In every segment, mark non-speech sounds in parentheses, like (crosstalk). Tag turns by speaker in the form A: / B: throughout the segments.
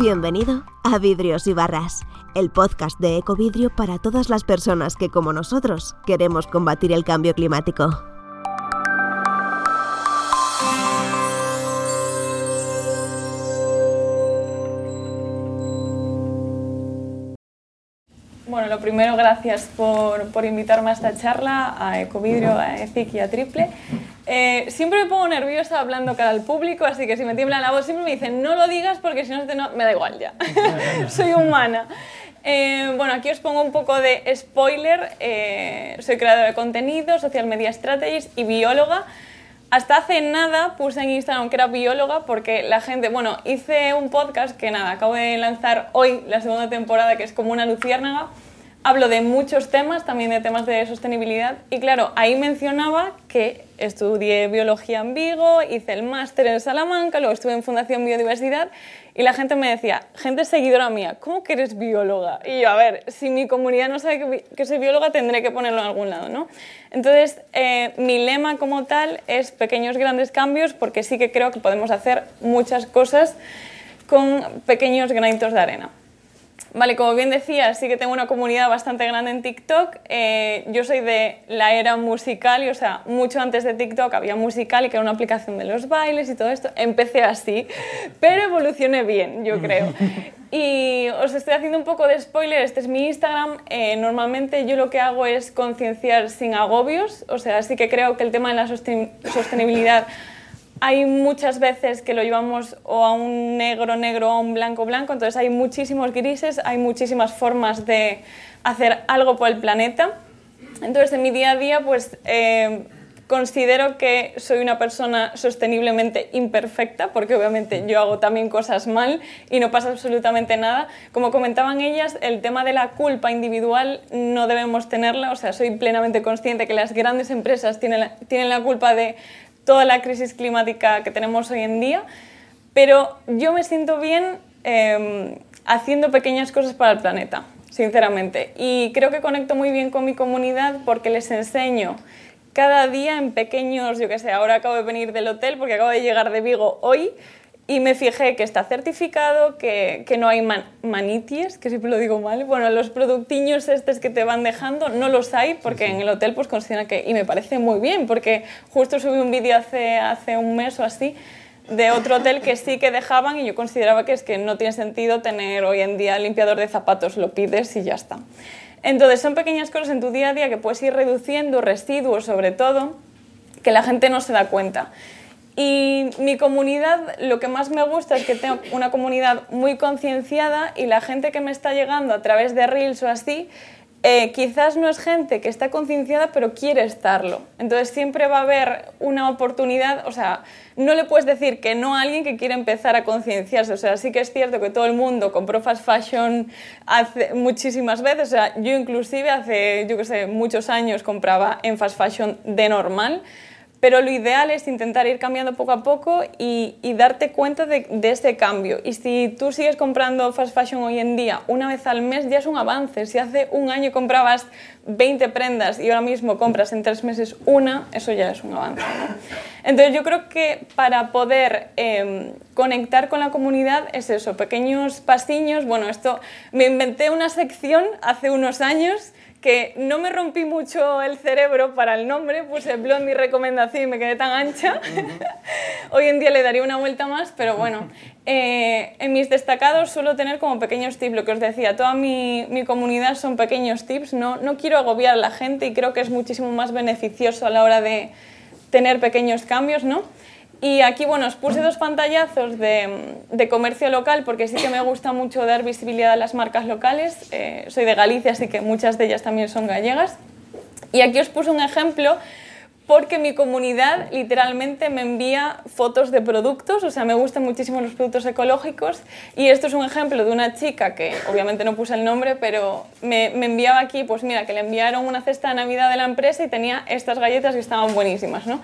A: Bienvenido a Vidrios y Barras, el podcast de Ecovidrio para todas las personas que, como nosotros, queremos combatir el cambio climático.
B: Bueno, lo primero, gracias por, por invitarme a esta charla, a Ecovidrio, a ECIC y a Triple. Eh, siempre me pongo nerviosa hablando cara al público, así que si me tiembla la voz siempre me dicen no lo digas porque si no, me da igual ya. (laughs) Soy humana. Eh, bueno, aquí os pongo un poco de spoiler. Eh, soy creadora de contenido, social media strategist y bióloga. Hasta hace nada puse en Instagram que era bióloga porque la gente, bueno, hice un podcast que nada, acabo de lanzar hoy la segunda temporada que es como una luciérnaga. Hablo de muchos temas, también de temas de sostenibilidad y claro, ahí mencionaba que estudié biología en Vigo, hice el máster en Salamanca, luego estuve en Fundación Biodiversidad y la gente me decía, gente seguidora mía, ¿cómo que eres bióloga? Y yo, a ver, si mi comunidad no sabe que, soy bióloga, tendré que ponerlo en algún lado, ¿no? Entonces, eh, mi lema como tal es pequeños grandes cambios porque sí que creo que podemos hacer muchas cosas con pequeños granitos de arena. Vale, como bien decía, sí que tengo una comunidad bastante grande en TikTok. Eh, yo soy de la era musical y, o sea, mucho antes de TikTok había musical y que era una aplicación de los bailes y todo esto. Empecé así, (laughs) pero evolucioné bien, yo creo. (laughs) Y os estoy haciendo un poco de spoiler, este es mi Instagram. Eh, normalmente yo lo que hago es concienciar sin agobios, o sea, sí que creo que el tema de la sostenibilidad hay muchas veces que lo llevamos o a un negro negro o a un blanco blanco, entonces hay muchísimos grises, hay muchísimas formas de hacer algo por el planeta. Entonces en mi día a día pues eh, considero que soy una persona sosteniblemente imperfecta, porque obviamente yo hago también cosas mal y no pasa absolutamente nada. Como comentaban ellas, el tema de la culpa individual no debemos tenerla, o sea, soy plenamente consciente que las grandes empresas tienen tienen la culpa de toda la crisis climática que tenemos hoy en día, pero yo me siento bien em, haciendo pequeñas cosas para el planeta, sinceramente. Y creo que conecto muy bien con mi comunidad porque les enseño cada día en pequeños, yo qué sé, ahora acabo de venir del hotel porque acabo de llegar de Vigo hoy y me fijé que está certificado, que, que no hay manities, que siempre lo digo mal. Bueno, los productiños estos que te van dejando no los hay porque en el hotel pues consideran que... Y me parece muy bien porque justo subí un vídeo hace, hace un mes o así de otro hotel que sí que dejaban y yo consideraba que es que no tiene sentido tener hoy en día limpiador de zapatos, lo pides y ya está. Entonces son pequeñas cosas en tu día a día que puedes ir reduciendo, residuos sobre todo, que la gente no se da cuenta. Y mi comunidad, lo que más me gusta es que tengo una comunidad muy concienciada y la gente que me está llegando a través de Reels o así, eh, quizás no es gente que está concienciada, pero quiere estarlo. Entonces siempre va a haber una oportunidad, o sea, no le puedes decir que no a alguien que quiere empezar a concienciarse. O sea, sí que es cierto que todo el mundo compró fast fashion hace muchísimas veces. O sea, yo inclusive hace, yo qué sé, muchos años compraba en fast fashion de normal pero lo ideal es intentar ir cambiando poco a poco y, darte cuenta de, de, este cambio. Y si tú sigues comprando fast fashion hoy en día una vez al mes, ya es un avance. Si hace un año comprabas 20 prendas y ahora mismo compras en tres meses una, eso ya es un avance. Entonces yo creo que para poder em, conectar con la comunidad es eso, pequeños pasiños. Bueno, esto me inventé una sección hace unos años que no me rompí mucho el cerebro para el nombre, puse Blondie y me quedé tan ancha. (laughs) Hoy en día le daría una vuelta más, pero bueno, (laughs) eh, en mis destacados suelo tener como pequeños tips, lo que os decía, toda mi, mi, comunidad son pequeños tips, no, no quiero agobiar a la gente y creo que es muchísimo más beneficioso a la hora de tener pequeños cambios, ¿no? Y aquí, bueno, os puse dos pantallazos de, de, comercio local porque sí que me gusta mucho dar visibilidad a las marcas locales. Eh, soy de Galicia, así que muchas de ellas también son gallegas. Y aquí os puse un ejemplo porque mi comunidad literalmente me envía fotos de productos, o sea, me gustan muchísimo los productos ecológicos y esto es un ejemplo de una chica que obviamente no puse el nombre, pero me, me, enviaba aquí, pues mira, que le enviaron una cesta de Navidad de la empresa y tenía estas galletas que estaban buenísimas, ¿no?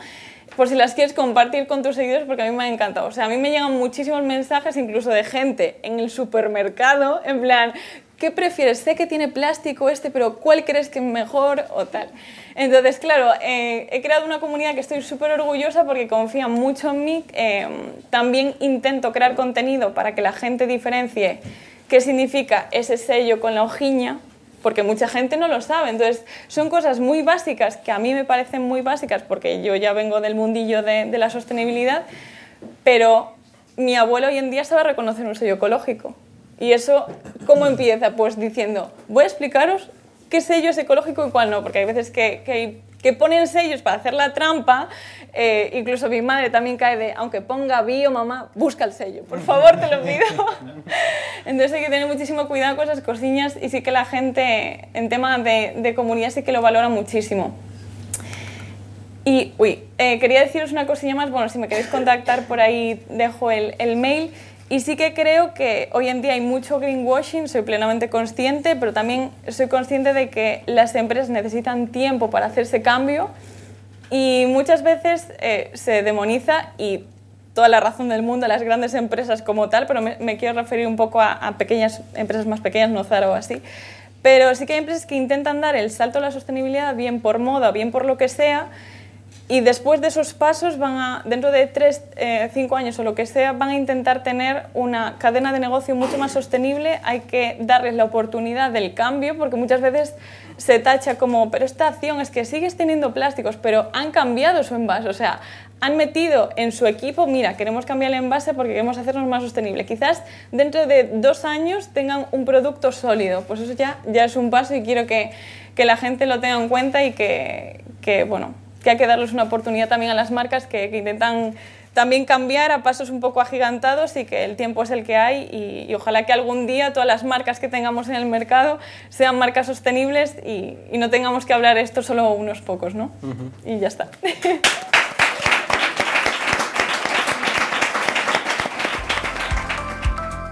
B: por si las quieres compartir con tus seguidores, porque a mí me ha encantado. O sea, a mí me llegan muchísimos mensajes, incluso de gente en el supermercado, en plan, ¿qué prefieres? Sé que tiene plástico este, pero ¿cuál crees que es mejor o tal? Entonces, claro, eh, he creado una comunidad que estoy súper orgullosa porque confía mucho en mí. Eh, también intento crear contenido para que la gente diferencie qué significa ese sello con la hojiña, porque mucha gente no lo sabe. Entonces, son cosas muy básicas que a mí me parecen muy básicas porque yo ya vengo del mundillo de, de la sostenibilidad, pero mi abuelo hoy en día sabe reconocer un sello ecológico. ¿Y eso cómo empieza? Pues diciendo, voy a explicaros qué sello es ecológico y cuál no, porque hay veces que, que, que ponen sellos para hacer la trampa, eh, incluso mi madre también cae de, aunque ponga bio, mamá, busca el sello, por (laughs) favor, te lo pido. (laughs) Entonces hay que tener muchísimo cuidado con esas cosillas y sí que la gente en tema de, de comunidad sí que lo valora muchísimo. Y, uy, eh, quería deciros una cosilla más, bueno, si me queréis contactar por ahí dejo el, el mail. Y sí que creo que hoy en día hay mucho greenwashing, soy plenamente consciente, pero también soy consciente de que las empresas necesitan tiempo para hacer ese cambio y muchas veces eh, se demoniza y toda la razón del mundo a las grandes empresas como tal, pero me, quiero referir un poco a, a, pequeñas empresas más pequeñas, no Zara o así. Pero sí que hay empresas que intentan dar el salto a la sostenibilidad, bien por moda, bien por lo que sea, y después de esos pasos, van a, dentro de 3, 5 eh, años o lo que sea, van a intentar tener una cadena de negocio mucho más sostenible. Hay que darles la oportunidad del cambio, porque muchas veces se tacha como, pero esta acción es que sigues teniendo plásticos, pero han cambiado su envase. O sea, han metido en su equipo, mira, queremos cambiar el envase porque queremos hacernos más sostenible. Quizás dentro de dos años tengan un producto sólido. Pues eso ya, ya es un paso y quiero que, que la gente lo tenga en cuenta y que, que bueno, que hay que darles una oportunidad también a las marcas que, que, intentan también cambiar a pasos un poco agigantados y que el tiempo es el que hay y, y, ojalá que algún día todas las marcas que tengamos en el mercado sean marcas sostenibles y, y no tengamos que hablar esto solo unos pocos, ¿no? Uh -huh. Y ya está.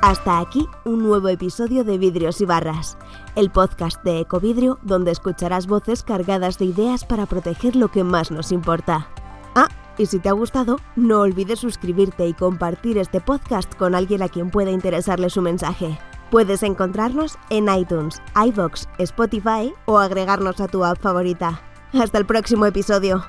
A: Hasta aquí un nuevo episodio de Vidrios y Barras, el podcast de Ecovidrio donde escucharás voces cargadas de ideas para proteger lo que más nos importa. Ah, y si te ha gustado, no olvides suscribirte y compartir este podcast con alguien a quien pueda interesarle su mensaje. Puedes encontrarnos en iTunes, iVoox, Spotify o agregarnos a tu app favorita. Hasta el próximo episodio.